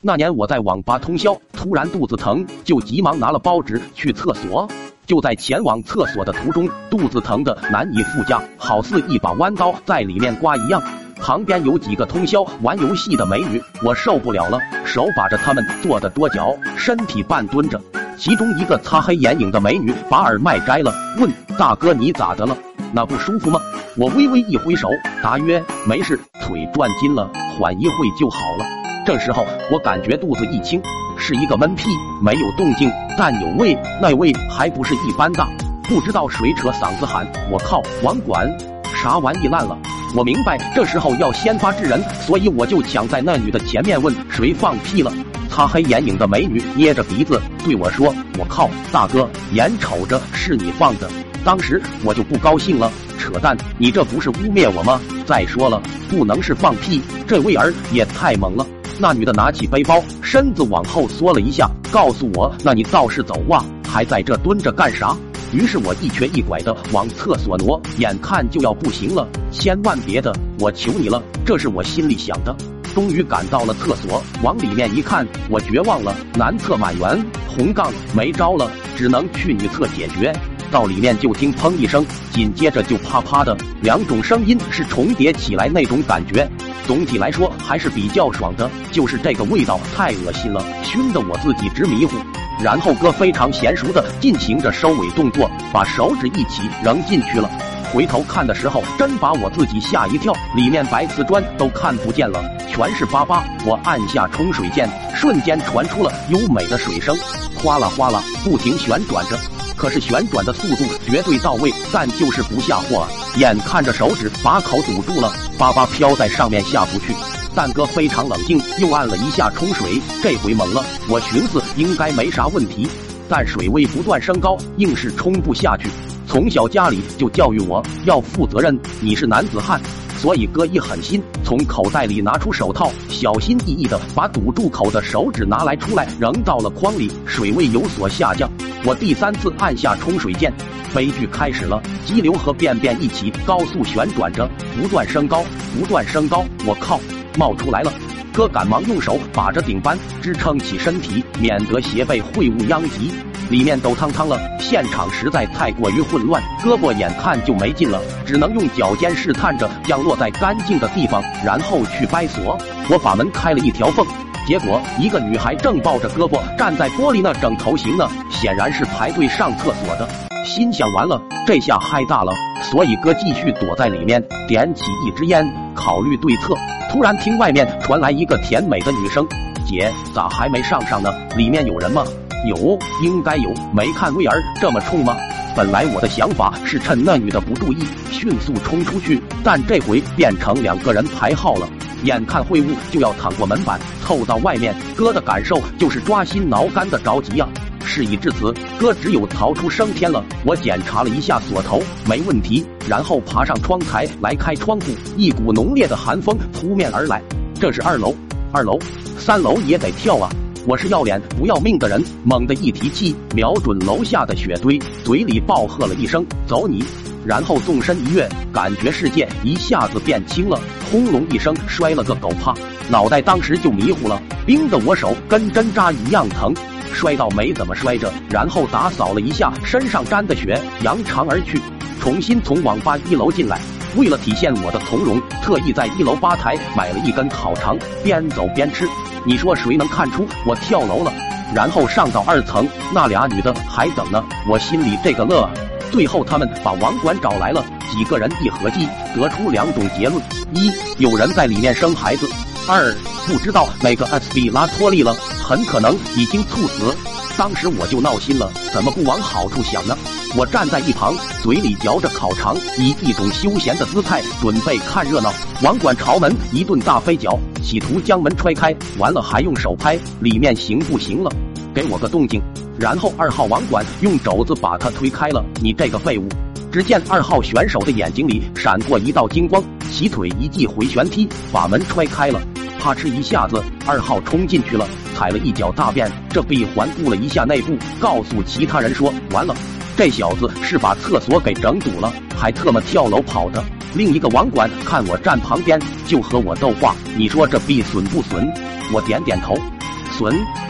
那年我在网吧通宵，突然肚子疼，就急忙拿了包纸去厕所。就在前往厕所的途中，肚子疼的难以复加，好似一把弯刀在里面刮一样。旁边有几个通宵玩游戏的美女，我受不了了，手把着她们坐的多脚，身体半蹲着。其中一个擦黑眼影的美女把耳麦摘了，问大哥你咋的了？那不舒服吗？我微微一挥手，答曰没事，腿转筋了，缓一会就好了。这时候我感觉肚子一轻。是一个闷屁，没有动静，但有味，那味还不是一般大。不知道谁扯嗓子喊：“我靠，网管，啥玩意烂了！”我明白这时候要先发制人，所以我就抢在那女的前面问：“谁放屁了？”擦黑眼影的美女捏着鼻子对我说：“我靠，大哥，眼瞅着是你放的。”当时我就不高兴了，扯淡，你这不是污蔑我吗？再说了，不能是放屁，这味儿也太猛了。那女的拿起背包，身子往后缩了一下，告诉我：“那你倒是走啊，还在这蹲着干啥？”于是我一瘸一拐的往厕所挪，眼看就要不行了，千万别的，我求你了，这是我心里想的。终于赶到了厕所，往里面一看，我绝望了，男厕满员，红杠，没招了，只能去女厕解决。到里面就听砰一声，紧接着就啪啪的。两种声音是重叠起来那种感觉。总体来说还是比较爽的，就是这个味道太恶心了，熏得我自己直迷糊。然后哥非常娴熟的。进行着收尾动作，把手指一起扔进去了。回头看的。时候，真把我自己吓一跳，里面白瓷砖都看不见了，全是粑粑。我按下冲水键，瞬间传出了优美的。水声，哗啦哗啦不停旋转着。可是旋转的速度绝对到位，但就是不下货。眼看着手指把口堵住了，粑粑飘在上面下不去。蛋哥非常冷静，又按了一下冲水，这回猛了。我寻思应该没啥问题，但水位不断升高，硬是冲不下去。从小家里就教育我要负责任，你是男子汉。所以哥一狠心，从口袋里拿出手套，小心翼翼的把堵住口的手指拿来出来，扔到了筐里，水位有所下降。我第三次按下冲水键，悲剧开始了，激流和便便一起高速旋转着，不断升高，不断升高。我靠，冒出来了！哥赶忙用手把着顶板支撑起身体，免得鞋被秽物殃及。里面都汤汤了，现场实在太过于混乱，胳膊眼看就没劲了，只能用脚尖试探着降落在干净的地方，然后去掰锁。我把门开了一条缝，结果一个女孩正抱着胳膊站在玻璃那整头型呢，显然是排队上厕所的。心想完了，这下嗨大了，所以哥继续躲在里面，点起一支烟，考虑对策。突然听外面传来一个甜美的女声：“姐，咋还没上上呢？里面有人吗？”有，应该有，没看威儿这么冲吗？本来我的想法是趁那女的不注意，迅速冲出去，但这回变成两个人排号了。眼看秽物就要淌过门板，透到外面，哥的感受就是抓心挠肝的着急呀。事已至此，哥只有逃出升天了。我检查了一下锁头，没问题，然后爬上窗台来开窗户，一股浓烈的寒风扑面而来。这是二楼，二楼，三楼也得跳啊。我是要脸不要命的人，猛地一提气，瞄准楼下的雪堆，嘴里暴喝了一声“走你”，然后纵身一跃，感觉世界一下子变轻了，轰隆一声摔了个狗趴，脑袋当时就迷糊了，冰的我手跟针扎一样疼，摔到没怎么摔着，然后打扫了一下身上沾的血，扬长而去，重新从网吧一楼进来，为了体现我的从容，特意在一楼吧台买了一根烤肠，边走边吃。你说谁能看出我跳楼了？然后上到二层，那俩女的还等呢。我心里这个乐。最后他们把网管找来了，几个人一合计，得出两种结论：一，有人在里面生孩子；二，不知道哪个 S B 拉脱力了，很可能已经猝死。当时我就闹心了，怎么不往好处想呢？我站在一旁，嘴里嚼着烤肠，以一种休闲的姿态准备看热闹。网管朝门一顿大飞脚，企图将门踹开。完了还用手拍，里面行不行了？给我个动静。然后二号网管用肘子把他推开了。你这个废物！只见二号选手的眼睛里闪过一道金光，起腿一记回旋踢，把门踹开了。啪哧一下子，二号冲进去了，踩了一脚大便。这闭环顾了一下内部，告诉其他人说：“完了。”这小子是把厕所给整堵了，还特么跳楼跑的。另一个网管看我站旁边，就和我逗话：“你说这逼损不损？”我点点头。损。